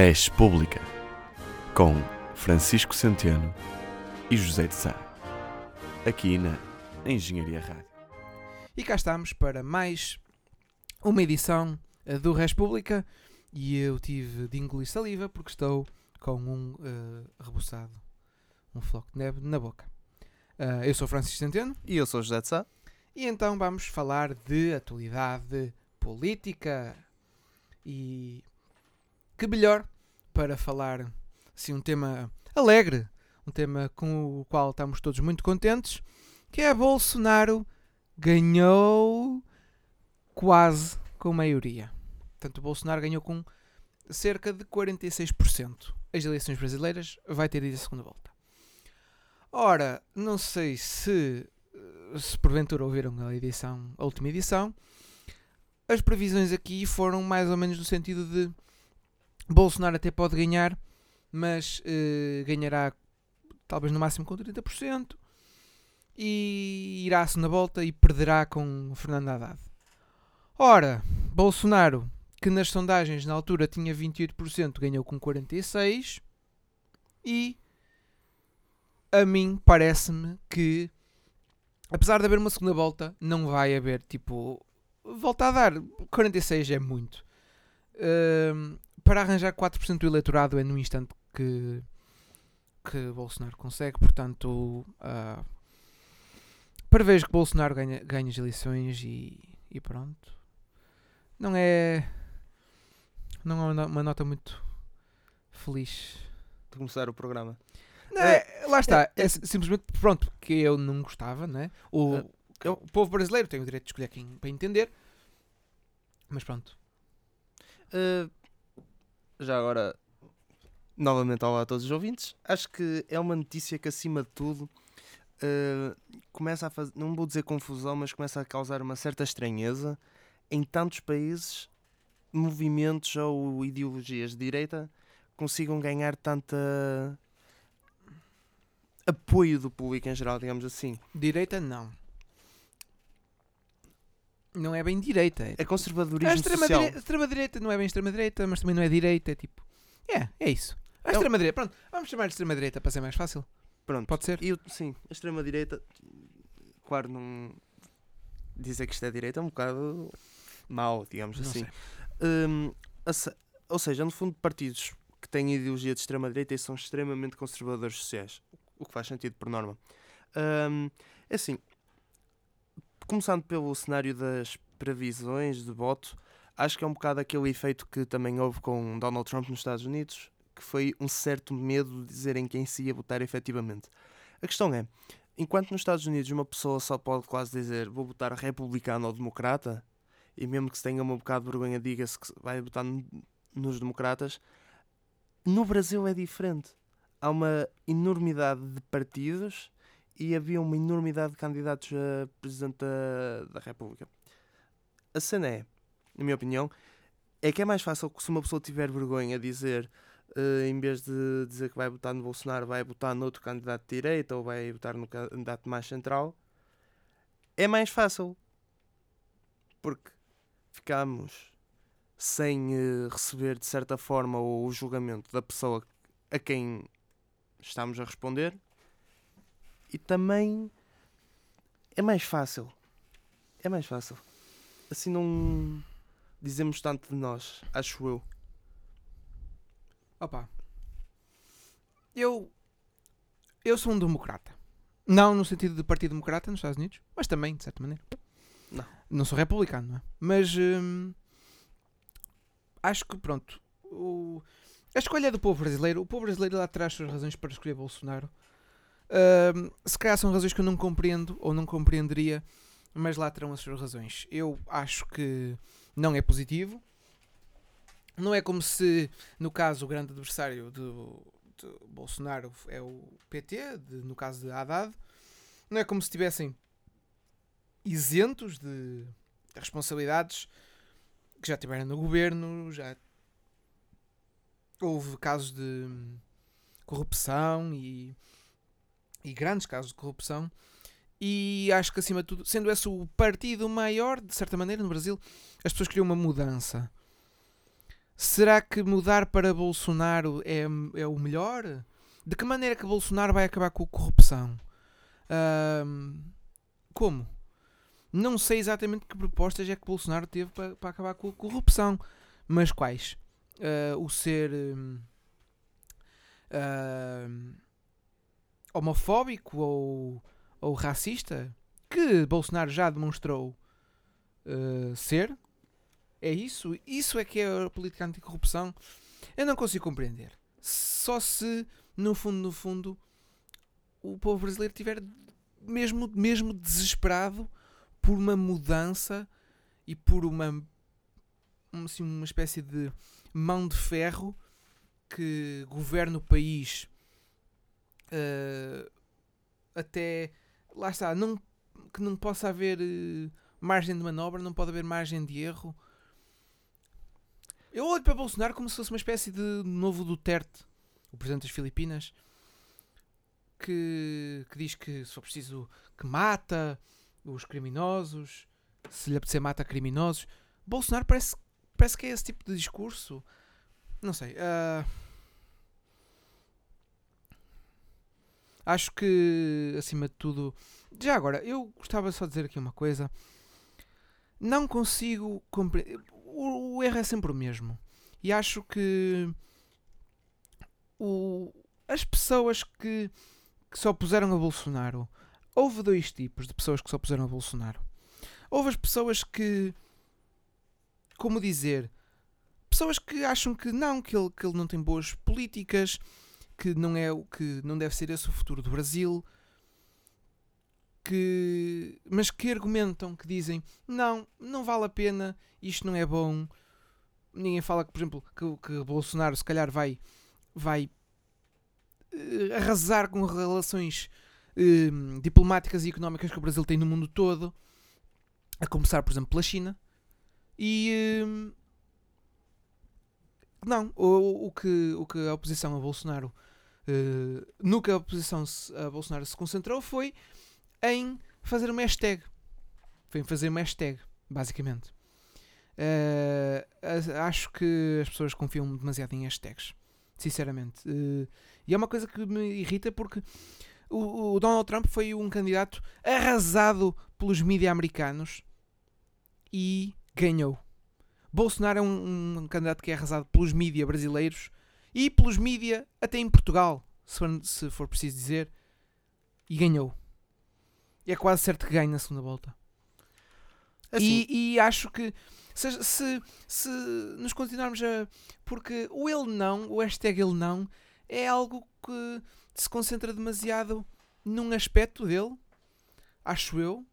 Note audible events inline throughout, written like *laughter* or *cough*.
Res Pública, com Francisco Centeno e José de Sá, aqui na Engenharia Rádio. E cá estamos para mais uma edição eh, do Res Pública e eu tive de engolir saliva porque estou com um uh, rebuçado, um floco de neve na boca. Uh, eu sou Francisco Centeno E eu sou José de Sá. e então vamos falar de atualidade política e que melhor para falar assim, um tema alegre, um tema com o qual estamos todos muito contentes, que é Bolsonaro ganhou quase com maioria. Portanto, Bolsonaro ganhou com cerca de 46%. As eleições brasileiras vai ter ido a segunda volta. Ora, não sei se se porventura ouviram a edição, a última edição, as previsões aqui foram mais ou menos no sentido de Bolsonaro até pode ganhar, mas eh, ganhará talvez no máximo com 30% e irá à segunda volta e perderá com Fernando Haddad. Ora, Bolsonaro, que nas sondagens na altura tinha 28%, ganhou com 46% e a mim parece-me que apesar de haver uma segunda volta, não vai haver tipo volta a dar 46 é muito. Ahm, para arranjar 4% do eleitorado é no instante que que Bolsonaro consegue, portanto, uh, prevejo que Bolsonaro ganha, ganha as eleições e, e pronto. Não é não é uma no- uma nota muito feliz. De começar o programa. Não, é- lá está, é, si- simplesmente pronto, que eu não gostava, né? O, É, o povo brasileiro tem o direito de escolher quem para entender, mas pronto. Uh, já agora, novamente olá a todos os ouvintes. Acho que é uma notícia que, acima de tudo, uh, começa a fazer, não vou dizer confusão, mas começa a causar uma certa estranheza em tantos países, movimentos ou ideologias de direita consigam ganhar tanta apoio do público em geral, digamos assim. Direita não. Não é bem direita. É, É conservadorismo a extrema, social. direita, extrema direita não é bem extrema direita, mas também não é direita. É tipo. É, é isso. A É extrema direita. Pronto, vamos chamar de extrema direita para ser mais fácil. Pronto. Pode ser? Eu- sim, a extrema-direita, claro, não. Dizer que isto é direita é um bocado mau, digamos Não assim. Hum, ou seja, no fundo, partidos que têm ideologia de extrema-direita e são extremamente conservadores sociais, o que faz sentido por norma. Hum, é assim, começando pelo cenário das previsões de voto, acho que é um bocado aquele efeito que também houve com Donald Trump nos Estados Unidos, que foi um certo medo de dizerem quem se ia votar efetivamente. A questão é, enquanto nos Estados Unidos uma pessoa só pode quase dizer vou votar republicano ou democrata, e mesmo que se tenha um bocado de vergonha, diga-se que vai votar nos democratas, no Brasil é diferente. Há uma enormidade de partidos e havia uma enormidade de candidatos a Presidente da, República. A cena é, na minha opinião, é que é mais fácil que se uma pessoa tiver vergonha dizer, eh, em vez de dizer que vai votar no Bolsonaro, vai votar noutro candidato de direita ou vai votar no candidato mais central, é mais fácil. Porque ficamos sem eh, receber, de certa forma, o julgamento da pessoa a quem estamos a responder e também é mais fácil. É mais fácil. Assim não dizemos tanto de nós, acho eu. Opa. Eu. Eu sou um democrata. Não no sentido de Partido Democrata nos Estados Unidos, mas também, de certa maneira. Não. Não sou republicano, não é? Mas. hum, acho que, pronto. o- a escolha do povo brasileiro. O povo brasileiro lá traz suas razões para escolher Bolsonaro. Se calhar são razões que eu não compreendo ou não compreenderia, mas lá terão as suas razões. Eu acho que não é positivo. Não é como se no caso, o grande adversário do, de Bolsonaro é o PT, de- no caso de Haddad. Não é como se estivessem isentos de responsabilidades que já tiveram no governo, já houve casos de corrupção e, e grandes casos de corrupção. E acho que acima de tudo, sendo esse o partido maior, de certa maneira, no Brasil, as pessoas queriam uma mudança se Será que mudar para Bolsonaro é, é o melhor? De que maneira que Bolsonaro vai acabar com a corrupção? Ahm, como? Não sei exatamente que propostas é que Bolsonaro teve para, para acabar com a corrupção, mas quais? Ah, o ser ahm, homofóbico ou, ou racista, que Bolsonaro já demonstrou ah, ser. É isso? Isso é que é a política anticorrupção? Eu não consigo compreender. Só se, no fundo, no fundo, o povo brasileiro estiver mesmo, mesmo desesperado por uma mudança e por uma, um, assim, uma espécie de mão de ferro que governe o país eh, até lá está, não, que não possa haver eh, margem de manobra, não pode haver margem de erro. Eu olho para Bolsonaro como se fosse uma espécie de novo Duterte, o presidente das Filipinas, que, que diz que se for preciso que mata os criminosos, se lhe apetecer mata criminosos. Bolsonaro parece, parece que é esse tipo de discurso. Não sei. ah, acho que, acima de tudo. Já agora, eu gostava só de dizer aqui uma coisa. Não consigo compreender. O, o erro é sempre o mesmo. E acho que o, as pessoas que, que se opuseram a Bolsonaro. Houve dois tipos de pessoas que se opuseram a Bolsonaro. Houve as pessoas que. Como dizer? Pessoas que acham que não, que ele, que ele não tem boas políticas, que não é o que não deve ser esse o futuro do Brasil, que mas que argumentam, que dizem não, não vale a pena, isto não é bom. Ninguém fala que, por exemplo, que, que Bolsonaro se calhar vai vai eh, arrasar com relações eh, diplomáticas e económicas que o Brasil tem no mundo todo, a começar, por exemplo, pela China. E eh, não, o, o, que, o que a oposição a Bolsonaro eh, no que a oposição se- a Bolsonaro se concentrou foi em fazer uma hashtag. Foi em fazer uma hashtag, basicamente. A- acho que as pessoas confiam demasiado em hashtags, sinceramente. Eh, e é uma coisa que me irrita porque o, o Donald Trump foi um candidato arrasado pelos mídias americanos e ganhou. Bolsonaro é um, um candidato que é arrasado pelos mídias brasileiros e pelos mídias até em Portugal, se for, se for preciso dizer, e ganhou. E é quase certo que ganha na segunda volta. Assim, E, e acho que se, se, se nos continuarmos a. Porque o ele não, o hashtag ele não, é algo que se concentra demasiado num aspecto dele, acho eu.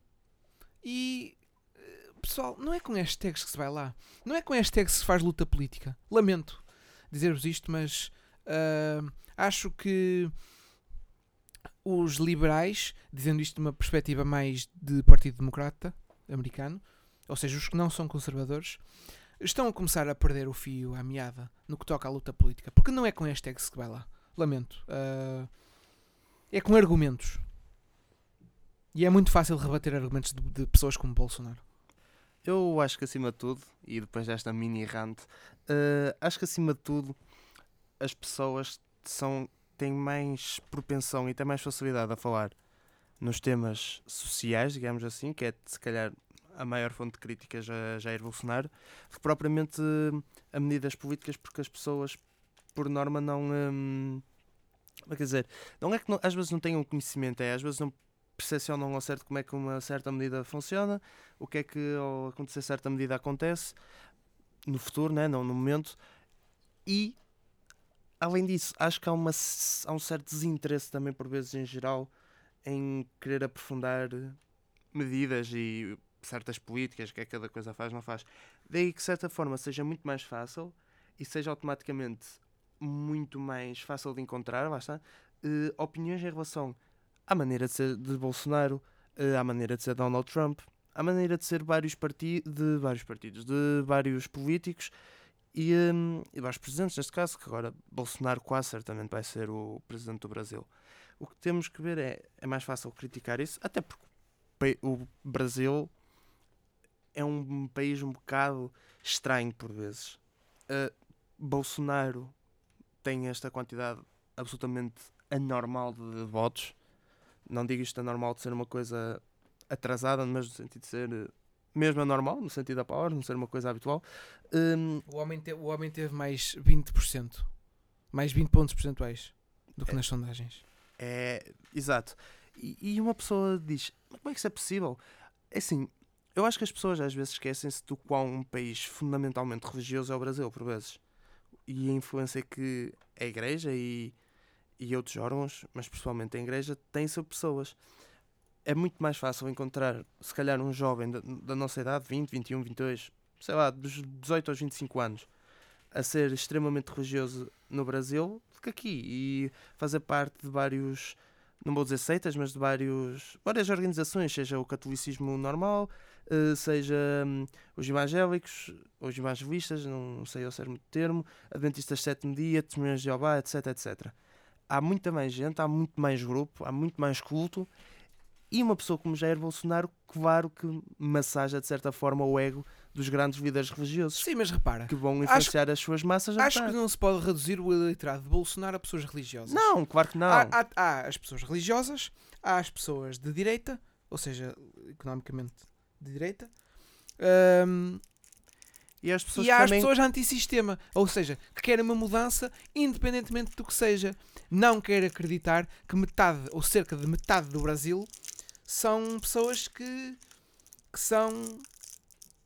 E eh, pessoal, não é com hashtags que se vai lá. Não é com hashtags que se faz luta política. Lamento dizer-vos isto, mas ah, acho que os liberais, dizendo isto de uma perspectiva mais de Partido Democrata americano, ou seja, os que não são conservadores, estão a começar a perder o fio à meada no que toca à luta política. Porque não é com hashtags que vai lá. Lamento. Ah, é com argumentos. E é muito fácil rebater argumentos de, de pessoas como Bolsonaro. Eu acho que acima de tudo, e depois desta mini rant, eh, acho que acima de tudo as pessoas são, têm mais propensão e têm mais facilidade a falar nos temas sociais, digamos assim, que é se calhar a maior fonte de críticas a Jair Bolsonaro, do que propriamente eh, a medidas políticas, porque as pessoas, por norma, não. hum, quer dizer, não é que não- às vezes não tenham conhecimento, é às vezes não percepcionam ao certo como é que uma certa medida funciona, o que é que ao acontecer certa medida acontece no futuro, né? não no momento. E além disso, acho que há, uma, há um certo desinteresse também, por vezes em geral, em querer aprofundar medidas e certas políticas, que é que cada coisa faz, não faz. Daí que, de certa forma, seja muito mais fácil e seja automaticamente muito mais fácil de encontrar, está, eh, opiniões em relação à maneira de ser de Bolsonaro, eh, à maneira de ser Donald Trump, à maneira de ser vários de vários partidos, de vários políticos e, hum, e vários presidentes, neste caso, que agora Bolsonaro quase certamente vai ser o presidente do Brasil. O que temos que ver é, é mais fácil criticar isso, até porque o Brasil é um país um bocado estranho por vezes. Uh, Bolsonaro tem esta quantidade absolutamente anormal de votos. Não digo isto anormal de ser uma coisa atrasada, mas no sentido de ser eh, mesmo anormal, no sentido da palavra, não ser uma coisa habitual. Hum, O homem, te- o homem teve mais 20%. Mais 20 pontos percentuais do que É. nas sondagens. É, exato. E, e uma pessoa diz: "Mas como é que isso é possível? É assim, eu acho que as pessoas às vezes esquecem-se do quão um país fundamentalmente religioso é o Brasil, por vezes. E a influência que a Igreja e, e outros órgãos, mas principalmente a Igreja, têm sobre pessoas. É muito mais fácil encontrar, se calhar, um jovem da, da nossa idade, 20, 21, 22, sei lá, dos 18 aos 25 anos, a ser extremamente religioso no Brasil do que aqui. E fazer parte de vários, não vou dizer seitas, mas de vários, várias organizações, seja o catolicismo normal, eh, seja hum, os evangélicos, os evangelistas, não sei ao certo o termo, adventistas sétimo dia, testemunhas de Jeová, etc, etc. Há muita mais gente, há muito mais grupo, há muito mais culto e uma pessoa como Jair Bolsonaro, claro que massaja de certa forma o ego dos grandes líderes religiosos Sim, mas repara. que vão influenciar as suas massas Acho que não se pode reduzir o eleitorado de Bolsonaro a pessoas religiosas. Não, claro que não. Há, há- há as pessoas religiosas, há as pessoas de direita, ou seja, economicamente de direita, hum, E as pessoas e as também... pessoas antissistema, ou seja, que querem uma mudança independentemente do que seja. Não quero acreditar que metade ou cerca de metade do Brasil são pessoas que, que são,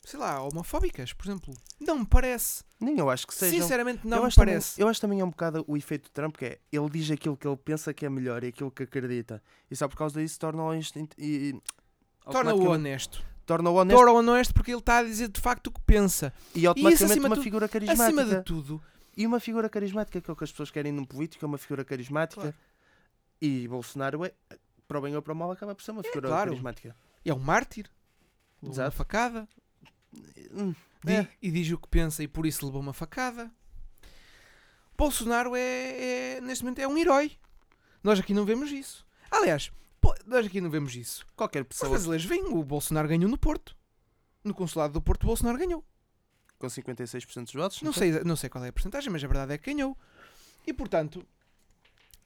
sei lá, homofóbicas, por exemplo. Não me parece. Nem eu acho que sejam. Sinceramente, não eu me acho também- parece. eu acho também é um bocado o efeito de Trump, que é ele diz aquilo que ele pensa que é melhor e aquilo que acredita. E só por causa disso torna-o instinto e Torna-o honesto. Torna-o honesto Torna-o honesto porque ele está a dizer de facto o que pensa. e automaticamente acima de uma tudo- figura Acima carismática. de tudo, E uma figura carismática, que é o que as pessoas querem num político, é uma figura carismática. Claro. E Bolsonaro é, para o bem ou para o mal, acaba por ser uma figura claro. carismática. é um mártir. Levou uma Exato. facada. Hum, É. e diz o que pensa e por isso levou uma facada. Bolsonaro é, é- neste momento é um herói. Nós aqui não vemos isso. Aliás, pô, nós aqui não vemos isso. Qualquer Os pessoa brasileiros veem, o Bolsonaro ganhou no Porto. No consulado do Porto, o Bolsonaro ganhou. com 56% dos votos. Não foi? sei, não sei qual é a porcentagem, mas a verdade é que ganhou. E portanto,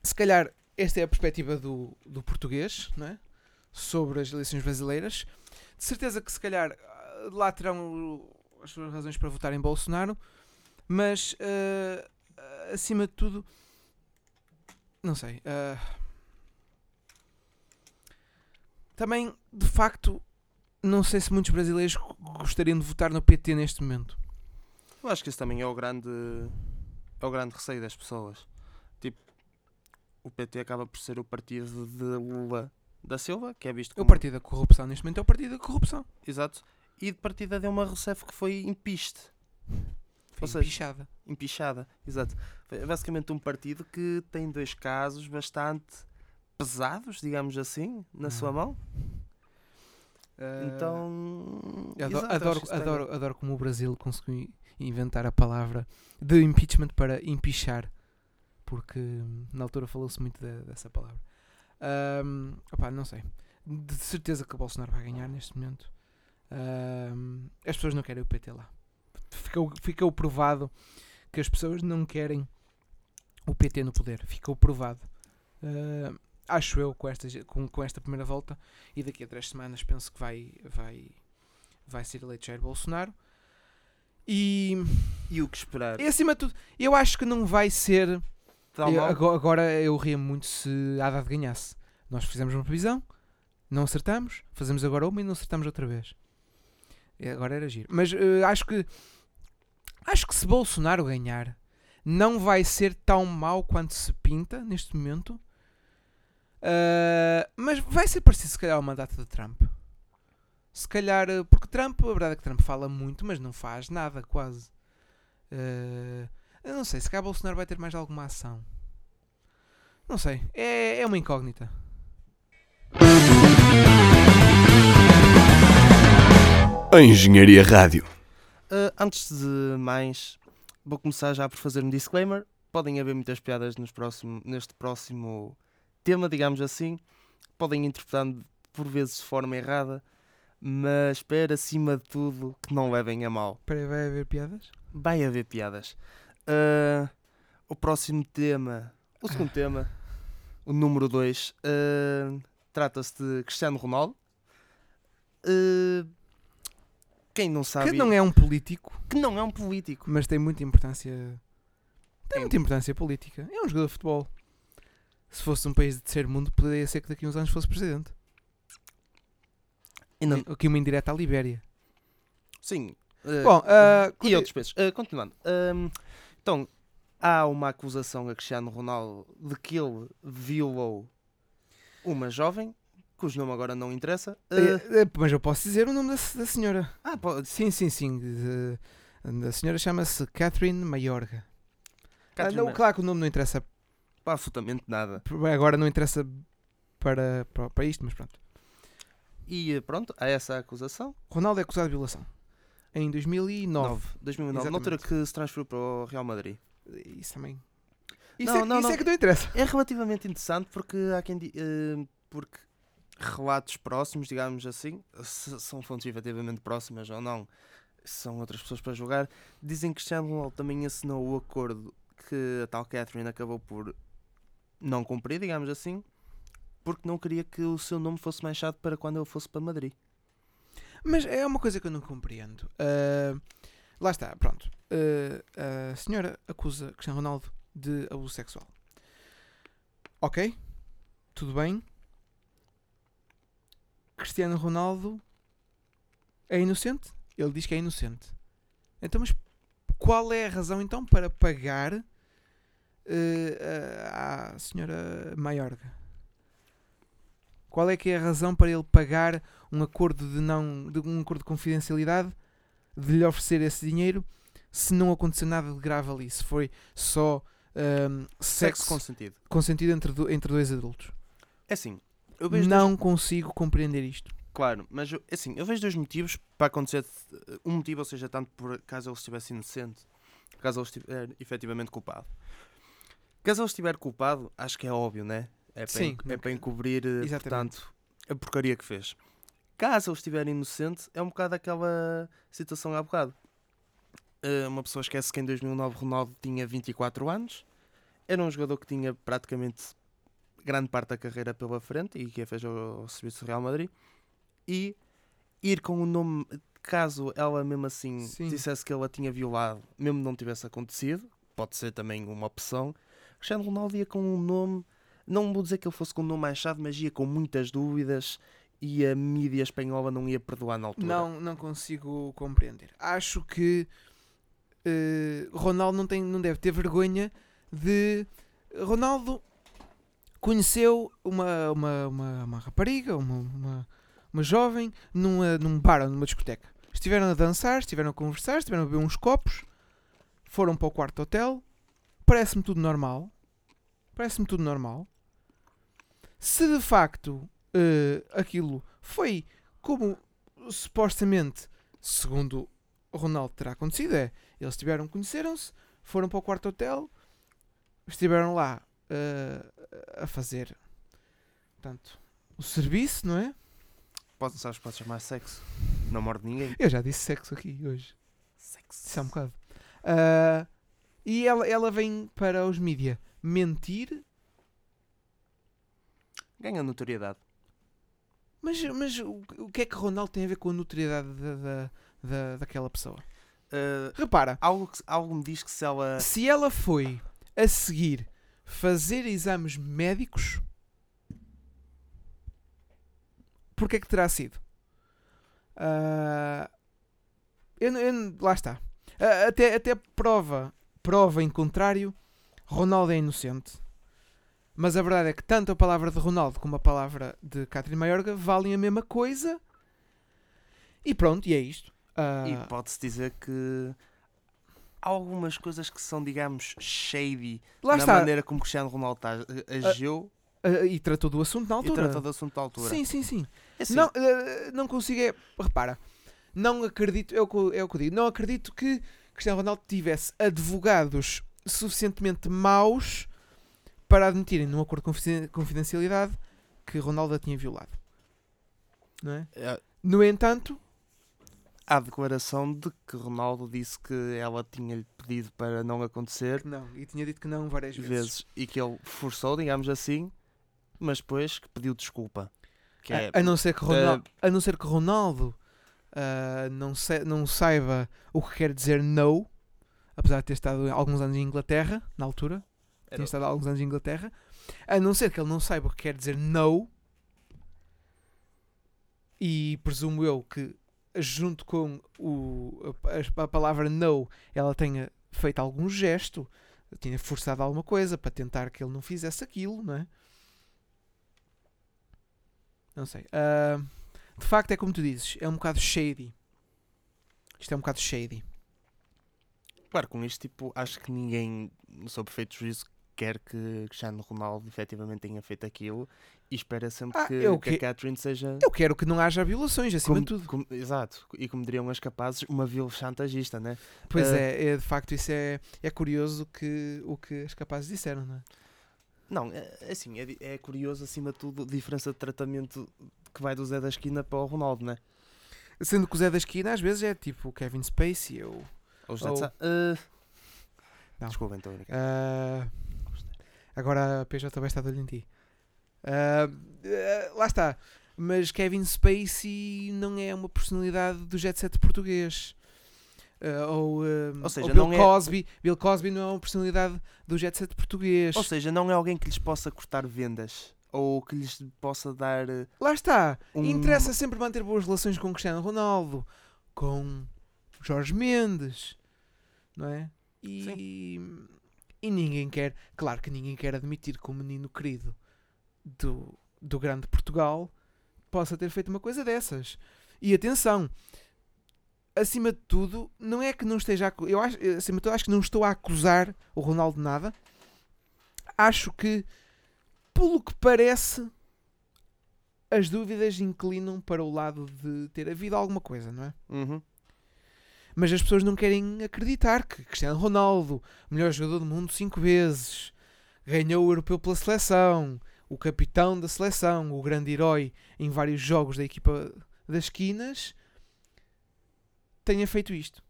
se calhar esta é a perspectiva do, do português, não é? Sobre as eleições brasileiras. De certeza que se calhar lá terão as suas razões para votar em Bolsonaro, mas ah, acima de tudo, não sei. ah, também, de facto, não sei se muitos brasileiros gostariam de votar no PT neste momento. Eu acho que esse também é o grande é o grande receio das pessoas. Tipo, o PT acaba por ser o partido de Lula da Silva, que é visto É o como partido da corrupção, neste momento é o partido da corrupção. exato, e de partida de uma Rousseff que foi impiste, Foi Ou seja, empichada. empichada, exato. É basicamente um partido que tem dois casos bastante pesados, digamos assim, na sua Uhum. mão. Então, Eu adoro, exato, adoro, tem- adoro, adoro como o Brasil conseguiu inventar a palavra de impeachment para empichar, porque hum, na altura falou-se muito de- dessa palavra. Ahm, opá, não sei. De certeza que o Bolsonaro vai ganhar neste momento. Ahm, as pessoas não querem o PT lá. Ficou, ficou provado que as pessoas não querem o PT no poder. Ficou provado. Acho eu com esta, com, com esta primeira volta e daqui a três semanas penso que vai, vai, vai ser eleito Jair Bolsonaro. E, E o que esperar? e acima de tudo, eu acho que não vai ser. Eu- mal? agora, eu ria muito se Haddad ganhasse. Nós fizemos uma previsão, não acertamos, fazemos agora uma e não acertamos outra vez. E agora era giro. Mas eh, acho que acho que se Bolsonaro ganhar, não vai ser tão mau quanto se pinta neste momento. Ah, mas vai ser parecido se calhar ao mandato de Trump. Se calhar, eh, porque Trump, a verdade é que Trump fala muito, mas não faz nada quase. Ah, eu não sei, se calhar Bolsonaro vai ter mais alguma ação. Não sei, é, é uma incógnita. A Engenharia Rádio. Uh, antes de mais, vou começar já por fazer um disclaimer. Podem haver muitas piadas nos próximo, neste próximo tema, digamos assim. Podem interpretar por vezes de forma errada, mas espero acima de tudo que não levem a mal. Espera aí, vai haver piadas? Vai haver piadas. Ah, o próximo tema, o segundo Ah. tema, o número 2, trata-se de Cristiano Ronaldo. Ah, quem não sabe Que não é um político, que não é um político. mas tem muita importância. Tem. muita importância política. É um jogador de futebol. Se fosse um país de terceiro mundo, poderia ser que daqui a uns anos fosse presidente. E não- Aqui uma indireta à Libéria. sim. ah, Bom, ah, e outros pesos. Ah, continuando. Ahm, então, há uma acusação a Cristiano Ronaldo de que ele violou uma jovem, cujo nome agora não interessa. Ah, mas eu posso dizer o nome da, da senhora. ah, pode- Sim, sim, sim. de- a senhora chama-se Catherine Mayorga. Ah, Catherine não, Ma- claro que o nome não interessa. Pá, absolutamente nada. Agora não interessa para, para, para isto, mas pronto. E eh, pronto, há essa acusação. Ronaldo é acusado de violação. Em 2009. 9, 2009, na altura que se transferiu para o Real Madrid. Isso também. Isso, Não, é, não, isso não. é que não interessa. É relativamente interessante porque há quem eh, porque relatos próximos, digamos assim, se são fontes efetivamente próximas ou não, são outras pessoas para julgar, dizem que Cristiano Ronaldo também assinou o acordo que a tal Catherine acabou por não cumprir, digamos assim, porque não queria que o seu nome fosse manchado para quando ele fosse para Madrid. Mas é uma coisa que eu não compreendo. Ah, lá está, pronto. Ah, a senhora acusa Cristiano Ronaldo de abuso sexual. Ok, tudo bem. Cristiano Ronaldo é inocente? Ele diz que é inocente. Então, mas qual é a razão então para pagar eh, a- à senhora Maiorga? Qual é que é a razão para ele pagar um acordo de não de um acordo de confidencialidade de lhe oferecer esse dinheiro se não aconteceu nada de grave ali, se foi só ahm, Sexo sexo consentido. consentido entre, do- entre dois adultos. É assim, eu vejo dois- Não consigo compreender isto. Claro, mas eu, é assim, eu vejo dois motivos para acontecer. eh, Um motivo, ou seja, tanto por caso ele estivesse inocente, caso ele estiver efetivamente culpado. Caso ele estiver culpado, acho que é óbvio, né? É para, Sim, é para encobrir, eh, Exatamente. portanto, a porcaria que fez. Caso ele estiver inocente, é um bocado aquela situação há bocado. Eh, uma pessoa esquece que em 2009 Ronaldo tinha 24 anos, era um jogador que tinha praticamente grande parte da carreira pela frente e que a fez ao serviço do Real Madrid e ir com o nome, caso ela mesmo assim Sim. dissesse que ela tinha violado, mesmo não tivesse acontecido, pode ser também uma opção. Cristiano Ronaldo ia com um nome, não vou dizer que ele fosse com um nome manchado, mas ia com muitas dúvidas e a mídia espanhola não ia perdoar na altura. Não, não consigo compreender. Acho que eh, Ronaldo não, tem, não deve ter vergonha de. Ronaldo conheceu uma, uma, uma, uma rapariga, uma, uma, uma jovem, numa, num bar ou numa discoteca. Estiveram a dançar, estiveram a conversar, estiveram a beber uns copos, foram para o quarto hotel. Parece-me tudo normal. Parece-me tudo normal. Se de facto eh, aquilo foi como supostamente, segundo o Ronaldo terá acontecido, é eles tiveram, conheceram-se, foram para o quarto hotel, estiveram lá eh, a fazer portanto, o serviço, não é? Pode, sabes, pode chamar sexo. Não morde ninguém. Eu já disse sexo aqui hoje, Sexo. isso é um bocado. Ah, e ela, ela vem para os mídia mentir, Ganha notoriedade. mas, mas o, o que é que Ronaldo tem a ver com a notoriedade da, da, da- daquela pessoa? Uh, Repara, algo, que- algo me diz que se ela. se ela foi a seguir fazer exames médicos, porquê é que terá sido? Ah, eu, eu lá está. Ah, até, até prova, prova em contrário, Ronaldo é inocente. Mas a verdade é que tanto a palavra de Ronaldo como a palavra de Catherine Mayorga valem a mesma coisa. E pronto, e é isto. Ah, E pode-se dizer que há algumas coisas que são, digamos, shady lá na está. maneira como Cristiano Ronaldo tá- agiu Ah, e tratou do assunto na e altura. tratou do assunto à altura. Sim, sim, sim. É assim, Não, eh, não consigo. É, repara, não acredito. É o, que, eu- é o que eu digo. Não acredito que Cristiano Ronaldo tivesse advogados suficientemente maus para admitirem num acordo de confiden- confidencialidade que Ronaldo a tinha violado. Não é? é, No entanto, há declaração de que Ronaldo disse que ela tinha-lhe pedido para não acontecer não, e tinha dito que não várias vezes. vezes e que ele forçou, digamos assim, mas depois que pediu desculpa. Que é, a, não ser que Ronaldo, a não ser que Ronaldo ah, não, não saiba o que quer dizer no, apesar de ter estado alguns anos em Inglaterra, na altura, era- tinha estado alguns anos em Inglaterra, a não ser que ele não saiba o que quer dizer no, e presumo eu que junto com o, a, a palavra no ela tenha feito algum gesto, tinha forçado alguma coisa para tentar que ele não fizesse aquilo, não é? Não sei. Ah, de facto, é como tu dizes, é um bocado shady. Isto é um bocado shady. Claro, com isto, tipo, acho que ninguém, no seu perfeito juízo, quer que Cristiano Ronaldo efetivamente tenha feito aquilo e espera sempre Ah, que, eu que que- a Catherine seja. Eu quero que não haja violações, acima como- de tudo. como- exato, e como diriam as capazes, uma vil chantagista, né? Pois Ah. é, é, de facto, isso é, é curioso que, o que as capazes disseram, não é? Não, é, é assim, é, é curioso acima de tudo a diferença de tratamento que vai do Zé da Esquina para o Ronaldo, né? Sendo que o Zé da Esquina às vezes é tipo o Kevin Spacey ou. Ou José Ou- de Sá- Ah, Não. Desculpa, então, ah, agora a PJ vai estar de olho em ti. Ah, lá está. Mas Kevin Spacey não é uma personalidade do jet set português. Ah, ou, Ou seja, ou Bill não é- Cosby. Bill Cosby não é uma personalidade do jet set português. Ou seja, não é alguém que lhes possa cortar vendas ou que lhes possa dar eh, Lá está. um. Interessa sempre manter boas relações com Cristiano Ronaldo, com Jorge Mendes, não é? E, e ninguém quer, claro que ninguém quer admitir que o menino querido do, do grande Portugal possa ter feito uma coisa dessas. E atenção, acima de tudo, não é que não esteja a, eu acho, acima de tudo, acho que não estou a acusar o Ronaldo de nada. Acho que, pelo que parece, as dúvidas inclinam para o lado de ter havido alguma coisa, não é? Uhum. Mas as pessoas não querem acreditar que Cristiano Ronaldo, melhor jogador do mundo cinco vezes, ganhou o europeu pela seleção, o capitão da seleção, o grande herói em vários jogos da equipa das esquinas, tenha feito isto.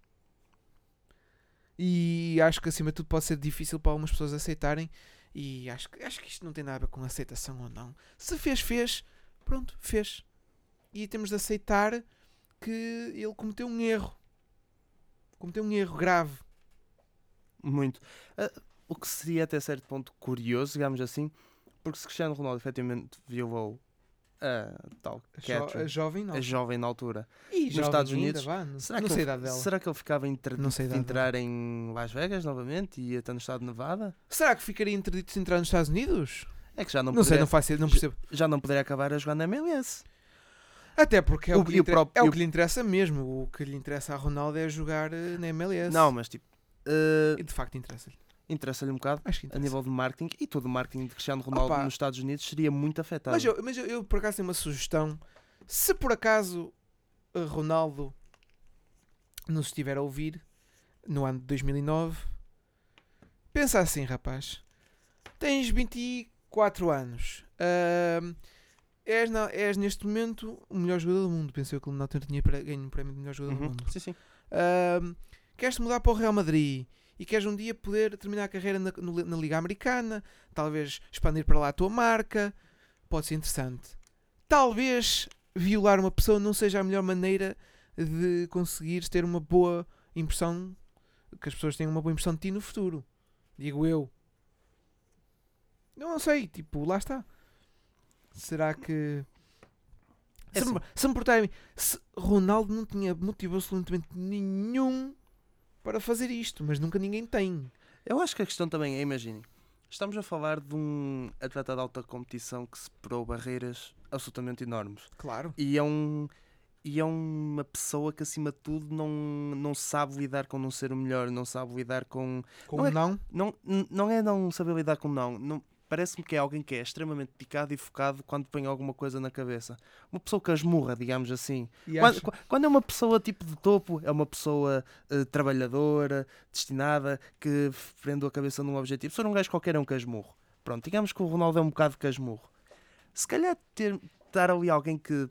E acho que acima de tudo pode ser difícil para algumas pessoas aceitarem. E acho, que- acho que isto não tem nada a ver com aceitação ou não. Se fez, fez. Pronto, fez. E temos de aceitar que ele cometeu um erro. Cometeu um erro grave. Muito. Ah, o que seria até certo ponto curioso, digamos assim, porque se Cristiano Ronaldo efetivamente violou a tal A, jo- a Catherine, jovem não. a jovem na altura, E nos Estados Unidos, vá, não, será, não que sei ele, dela. será que ele ficava interdito Não sei de entrar em Las Vegas novamente e até no estado de Nevada? Será que ficaria interdito de entrar nos Estados Unidos? É que já não, Não, sei, poderia, não faço ideia, não percebo. já não poderia acabar a jogar na MLS. Até porque é o, O- que, lhe o inter- próprio- é o que lhe interessa mesmo. O que lhe interessa a Ronaldo é jogar eh, na MLS. Não, mas tipo, ah, E de facto interessa-lhe. Interessa-lhe um bocado Acho que a nível de marketing e todo o marketing de Cristiano Ronaldo Opa. nos Estados Unidos seria muito afetado. Mas, eu, mas eu, eu, por acaso tenho uma sugestão. Se por acaso Ronaldo nos estiver a ouvir no ano de 2009, pensa assim, rapaz. Tens 24 anos. ahm, és, na- és neste momento o melhor jogador do mundo. Pensei que ele na altura tinha ganho o prémio de melhor jogador do Uhum, mundo. Sim, sim. Ahm, queres-te mudar para o Real Madrid e queres um dia poder terminar a carreira na, na Liga Americana, talvez expandir para lá a tua marca, pode ser interessante. Talvez violar uma pessoa não seja a melhor maneira de conseguires ter uma boa impressão, que as pessoas tenham uma boa impressão de ti no futuro. Digo eu. Não sei, tipo, lá está. Será que. É se, me, se me portarem. Se Ronaldo não tinha motivo absolutamente nenhum para fazer isto, mas nunca ninguém tem. Eu acho que a questão também é, imaginem, estamos a falar de um atleta de alta competição que superou barreiras absolutamente enormes. Claro. E é um e é uma pessoa que acima de tudo não, não sabe lidar com não ser o melhor, não sabe lidar com Como Não é- não? não, não é não saber lidar com não, não parece-me que é alguém que é extremamente picado e focado quando põe alguma coisa na cabeça. Uma pessoa que asmurra, digamos assim. Quando, quando é uma pessoa tipo de topo, é uma pessoa eh, trabalhadora, destinada, que prende a cabeça num objetivo. Se for um gajo qualquer é um casmurro. Pronto, digamos que o Ronaldo é um bocado casmurro. Se calhar ter, estar ali alguém que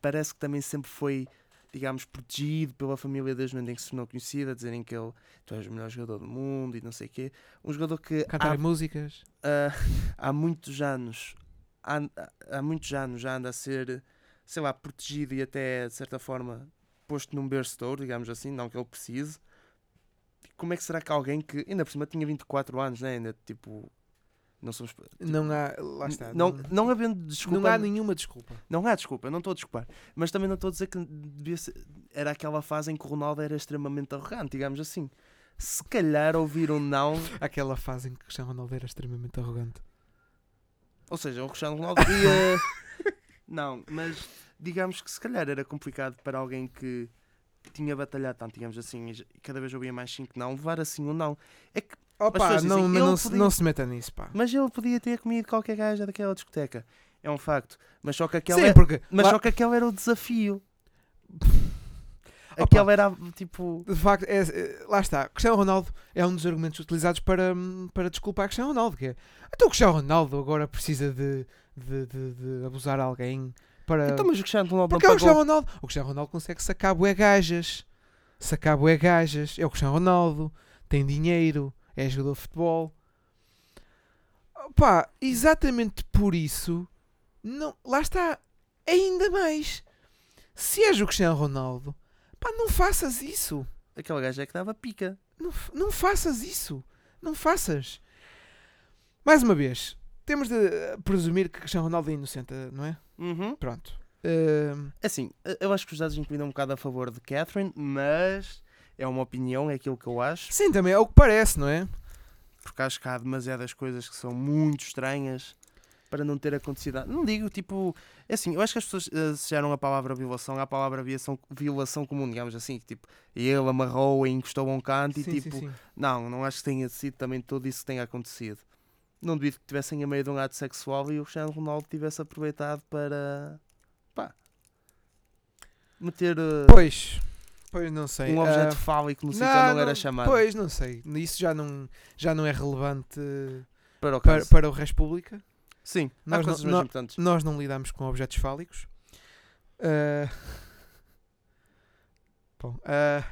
parece que também sempre foi digamos, protegido pela família momento em que se tornou conhecido, a dizerem que ele tu és o melhor jogador do mundo e não sei o quê. Um jogador que Cantar há, músicas. ah, *laughs* há muitos anos há, há muitos anos já anda a ser, sei lá, protegido e até de certa forma posto num berço de ouro, digamos assim, não que ele precise. Como é que será que alguém que ainda por cima tinha 24 anos, né? ainda tipo não somos tipo, Não há. Lá está. não, não havendo desculpa, não há nenhuma desculpa. não há desculpa, não estou a desculpar, mas também não estou a dizer que devia ser, era aquela fase em que o Ronaldo era extremamente arrogante, digamos assim. Se calhar ouvir um não, *laughs* Aquela fase em que Cristiano Ronaldo era extremamente arrogante. ou seja, o Cristiano Ronaldo ia. *laughs* não, mas digamos que se calhar era complicado para alguém que tinha batalhado tanto, digamos assim, e cada vez ouvia mais sim que não, levar assim um não. É que, Opa, dizem, não, mas ele não, se, podia- não se meta nisso, pá. mas ele podia ter comido qualquer gaja daquela discoteca. É um facto. Mas só que aquela, Sim, porque. mas lá- só que aquele era o desafio. Opa. Aquele era tipo. De facto, é, é- lá está. Cristiano Ronaldo é um dos argumentos utilizados para, para desculpar Cristiano Ronaldo. Que é, então o Cristiano Ronaldo agora precisa de, de, de, de abusar alguém para. Então, mas o Cristiano Ronaldo não Porque é o. Cristiano Ronaldo. O Cristiano Ronaldo consegue sacar bué gajas. Sacar bué gajas. É o Cristiano Ronaldo. Tem dinheiro. É jogador de futebol. Pá, exatamente por isso. Não, lá está. Ainda mais. Se és o Cristiano Ronaldo, pá, não faças isso. Aquela gaja é que dava pica. Não, não faças isso. Não faças. Mais uma vez, temos de eh, presumir que Cristiano Ronaldo é inocente, não é? Uhum. Pronto. Ehm, Assim, eu acho que os dados incluíram um bocado a favor de Catherine, mas é uma opinião, é aquilo que eu acho. sim, também é o que parece, não é? Porque acho que há demasiadas coisas que são muito estranhas para não ter acontecido. Não digo, tipo, é assim, eu acho que as pessoas associaram a palavra violação à palavra violação, violação comum, digamos assim, que, tipo, ele amarrou e encostou a um canto sim, e tipo, sim, sim. não, não acho que tenha sido também tudo isso que tenha acontecido. Não duvido que tivessem a meio de um ato sexual e o Cristiano Ronaldo tivesse aproveitado para, pá, meter eh, Pois, pois não sei. um objeto fálico no sítio onde não era chamado Pois, não sei. Isso já não, já não é relevante para o para, para o Res Pública. Sim, Nós não- mais importantes. Nós não lidamos com objetos fálicos. Ah, *laughs* bom, ah,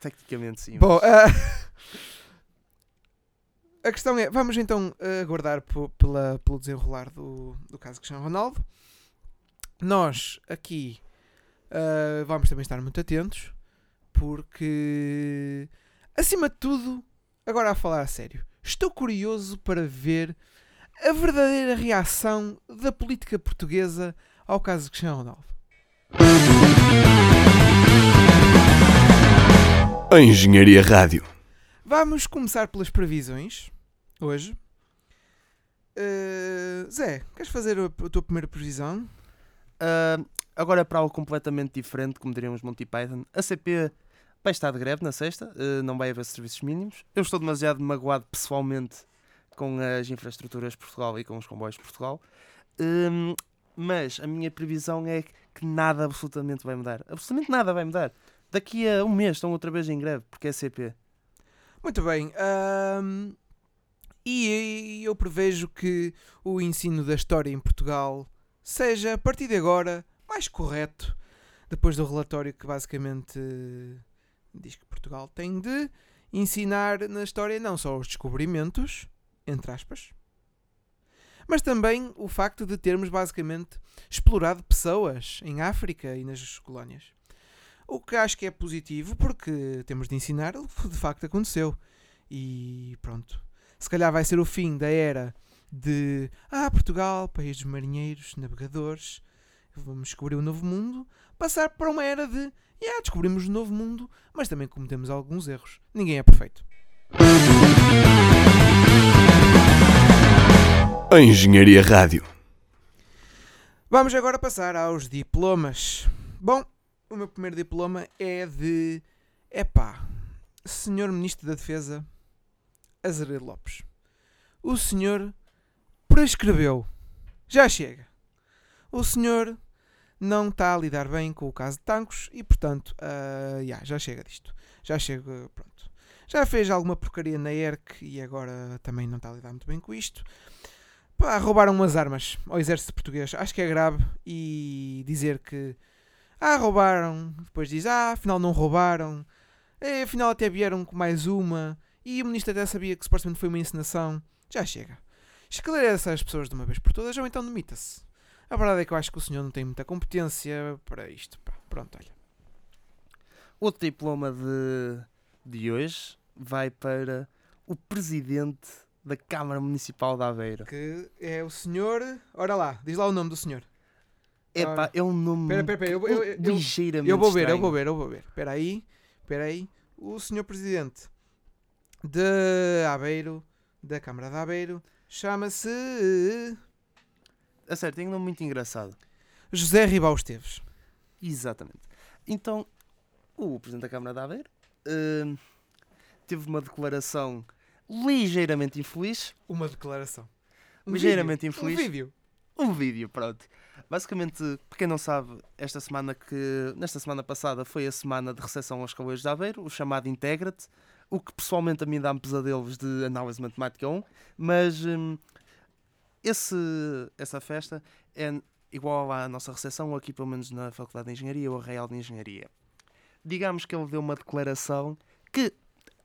Tecnicamente sim. bom mas- ah, a questão é: vamos então aguardar pela, pelo desenrolar do, do caso Cristiano Ronaldo. Nós aqui vamos também estar muito atentos, porque acima de tudo, agora a falar a sério, estou curioso para ver a verdadeira reação da política portuguesa ao caso de Cristiano Ronaldo. A Engenharia Rádio. Vamos começar pelas previsões hoje. Uh, Zé, queres fazer a, a tua primeira previsão? Ah, agora para algo completamente diferente, como diríamos Monty Python, a CP vai estar de greve na sexta, ah, não vai haver serviços mínimos. Eu estou demasiado magoado pessoalmente com as infraestruturas de Portugal e com os comboios de Portugal. Hum, mas a minha previsão é que nada absolutamente vai mudar. Absolutamente nada vai mudar. Daqui a um mês estão outra vez em greve, porque é CP. Muito bem. ahm, e eu prevejo que o ensino da história em Portugal seja, a partir de agora, mais correto. Depois do relatório que basicamente eh, diz que Portugal tem de ensinar na história não só os descobrimentos, entre aspas, mas também o facto de termos basicamente explorado pessoas em África e nas colónias. O que acho que é positivo porque temos de ensinar o que de facto aconteceu. E pronto. Se calhar vai ser o fim da era de Ah, Portugal, país dos marinheiros, navegadores, vamos descobrir um novo mundo, passar para uma era de yeah, descobrimos um novo mundo, mas também cometemos alguns erros. Ninguém é perfeito. A Engenharia Rádio. Vamos agora passar aos diplomas. Bom, o meu primeiro diploma é de. Epá, Senhor Ministro da Defesa Azeredo Lopes. O senhor prescreveu. Já chega. O senhor não está a lidar bem com o caso de Tancos e, portanto, ah, yeah, já chega disto. Já chega, pronto. Já fez alguma porcaria na ERC e agora também não está a lidar muito bem com isto. Pá, roubaram umas armas ao exército português. Acho que é grave e dizer que Ah, roubaram. Depois diz, ah, afinal não roubaram. Eh, afinal até vieram com mais uma. E o ministro até sabia que supostamente foi uma encenação. Já chega. Esclareça as pessoas de uma vez por todas ou então demita-se. A verdade é que eu acho que o senhor não tem muita competência para isto. Pá. Pronto, olha. Outro diploma de, de hoje vai para o presidente da Câmara Municipal de Aveiro. Que é o senhor. Ora lá, diz lá o nome do senhor. Epá, Ora. é um nome Espera, espera, espera, eu- eu- eu- ligeiramente Eu vou ver, eu estranho. vou ver, eu vou ver. Espera aí, espera aí. O senhor presidente de Aveiro, da Câmara de Aveiro, chama-se A sério, tem um nome muito engraçado. José Ribau Esteves. Exatamente. Então, o Presidente da Câmara de Aveiro hum, teve uma declaração ligeiramente infeliz. Uma declaração. Um Ligeiramente vídeo. infeliz. Um vídeo. Um vídeo, pronto. Basicamente, para quem não sabe, esta semana que. Nesta semana passada foi a semana de recepção aos Cavaleiros de Aveiro, o chamado Integra-te, o que pessoalmente a mim dá-me pesadelos de análise matemática 1, mas hum, esse, essa festa é igual à nossa recepção, aqui pelo menos na Faculdade de Engenharia ou Real de Engenharia. Digamos que ele deu uma declaração que,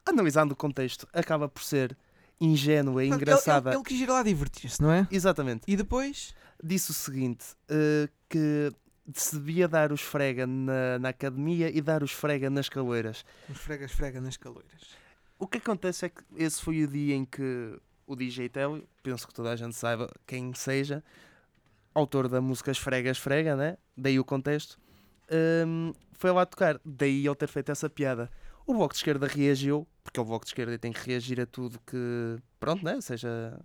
analisando o contexto, acaba por ser ingênua e engraçada. Ele, ele, ele quis ir lá divertir-se, não é? Exatamente E depois. disse o seguinte: eh, que se devia dar o esfrega na, na academia e dar o esfrega nas caleiras. Esfrega, esfrega nas caloiras. O que acontece é que esse foi o dia em que o DJ Telly, penso que toda a gente saiba quem seja, autor da música Esfrega, Esfrega, né? daí o contexto, hum, foi lá tocar. Daí ele ter feito essa piada. O Bloco de Esquerda reagiu, porque o Bloco de Esquerda tem que reagir a tudo que, pronto, né? seja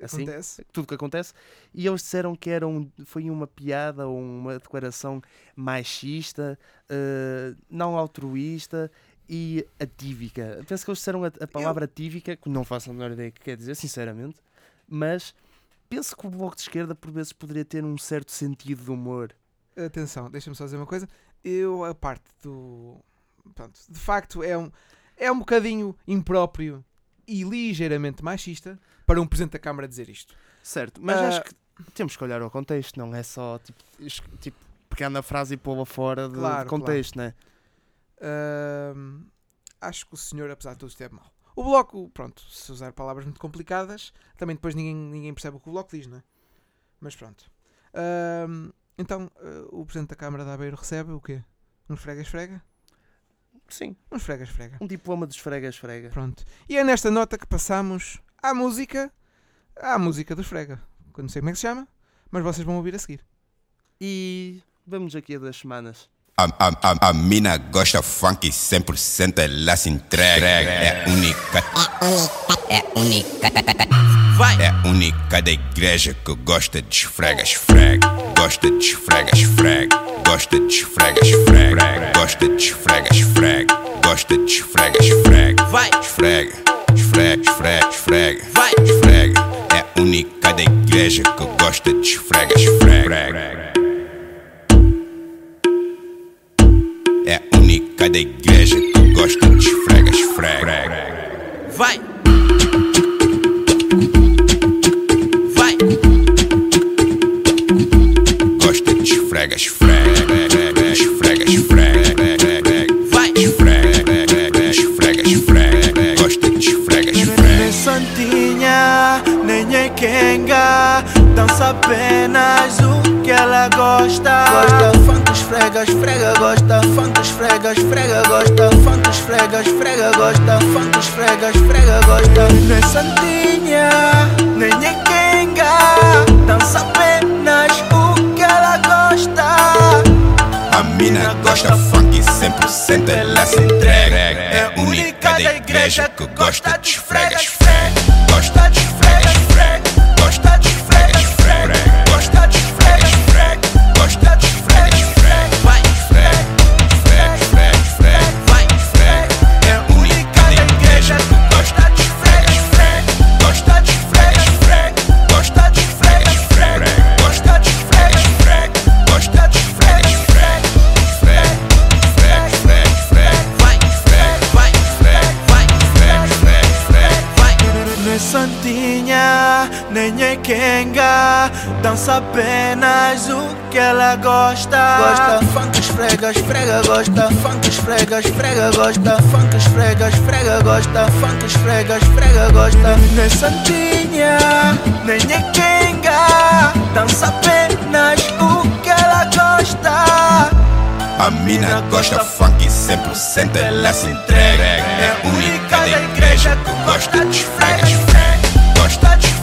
assim Acontece. tudo que acontece, e eles disseram que era um, foi uma piada ou uma declaração machista, eh, não altruísta e atívica. Penso que eles disseram a, a palavra atívica, que não faço a menor ideia o que quer dizer, sinceramente, mas penso que o Bloco de Esquerda por vezes poderia ter um certo sentido de humor. Atenção, deixa-me só dizer uma coisa. Eu, a parte do. Pronto, de facto, é um, é um bocadinho impróprio e ligeiramente machista para um Presidente da Câmara dizer isto. Certo, mas Ah. acho que temos que olhar ao contexto, não é só tipo, tipo pegar na frase e pô-la fora de, de Claro, contexto, né? Ahm, acho que o senhor, apesar de tudo, esteve mal. O Bloco, pronto, se usar palavras muito complicadas, também depois ninguém, ninguém percebe o que o Bloco diz, não é? Mas pronto. Ahm, então, eh, o Presidente da Câmara de Aveiro recebe o quê? Um esfrega-esfrega? Sim, Um esfrega-esfrega. um diploma de esfrega, esfrega. Pronto. E é nesta nota que passamos à música, à música do esfrega. Que eu não sei como é que se chama, mas vocês vão ouvir a seguir. E vamos aqui a duas semanas. A, a, a, a mina gosta funk 100%, ela se entrega. É única, É única. é única da igreja que gosta de esfrega, esfrega. Gosta de esfrega, esfrega. Gosta de esfrega, esfrega. Gosta de esfrega, esfrega. Gosta de esfrega, esfrega. Vai. Esfrega, esfrega, esfrega, esfrega. Vai. Esfrega. É única da igreja que gosta de esfrega, esfrega. Única da igreja que gosta de esfrega, esfrega. Vai. Vai. Gosta de esfrega, esfrega. Esfrega, esfrega. Vai. Esfrega, esfrega, esfrega. Gosta de esfrega, esfrega. santinha, nem é quenga Dança apenas o que ela gosta Gosta funk, esfrega, esfrega Gosta funk, esfrega, esfrega Gosta. Funk, esfrega, esfrega Gosta. Funk, esfrega, esfrega Gosta. Nem é santinha, nem é Dança apenas o que ela gosta. A mina gosta funk 100%, ela se entrega. É única da igreja que gosta de esfrega, esfrega. Gosta de esfrega, Dança apenas o que ela gosta. Gosta. Funk, esfrega, esfrega, gosta. Funk, esfrega, esfrega, gosta. Funk, esfrega, esfrega, gosta. Funk, esfrega, esfrega, gosta. Nem santinha, nem quenga Dança apenas o que ela gosta. A mina gosta funk 100% ela se entrega. É a única da igreja que gosta de esfrega, esfrega Gosta de esfrega